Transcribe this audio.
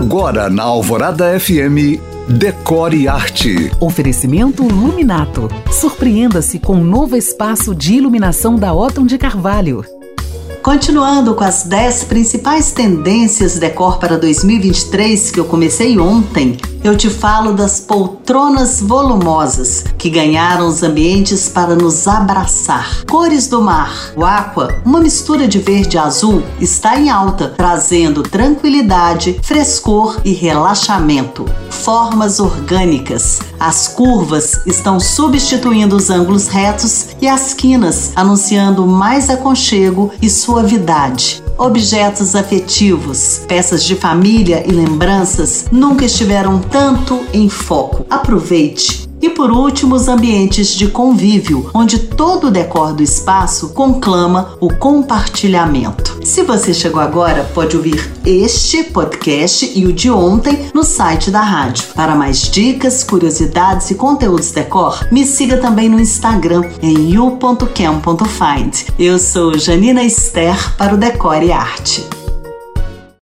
Agora na Alvorada FM, Decore Arte. Oferecimento Luminato. Surpreenda-se com um novo espaço de iluminação da Otton de Carvalho. Continuando com as 10 principais tendências decor para 2023 que eu comecei ontem, eu te falo das poltronas volumosas que ganharam os ambientes para nos abraçar. Cores do mar, o aqua, uma mistura de verde e azul, está em alta, trazendo tranquilidade, frescor e relaxamento. Formas orgânicas, as curvas estão substituindo os ângulos retos e as quinas, anunciando mais aconchego e suavidade objetos afetivos, peças de família e lembranças nunca estiveram tanto em foco. Aproveite! E por último, os ambientes de convívio, onde todo o decor do espaço conclama o compartilhamento. Se você chegou agora, pode ouvir este podcast e o de ontem no site da rádio. Para mais dicas, curiosidades e conteúdos decor, me siga também no Instagram em you.cam.find. Eu sou Janina Esther para o Decore Arte.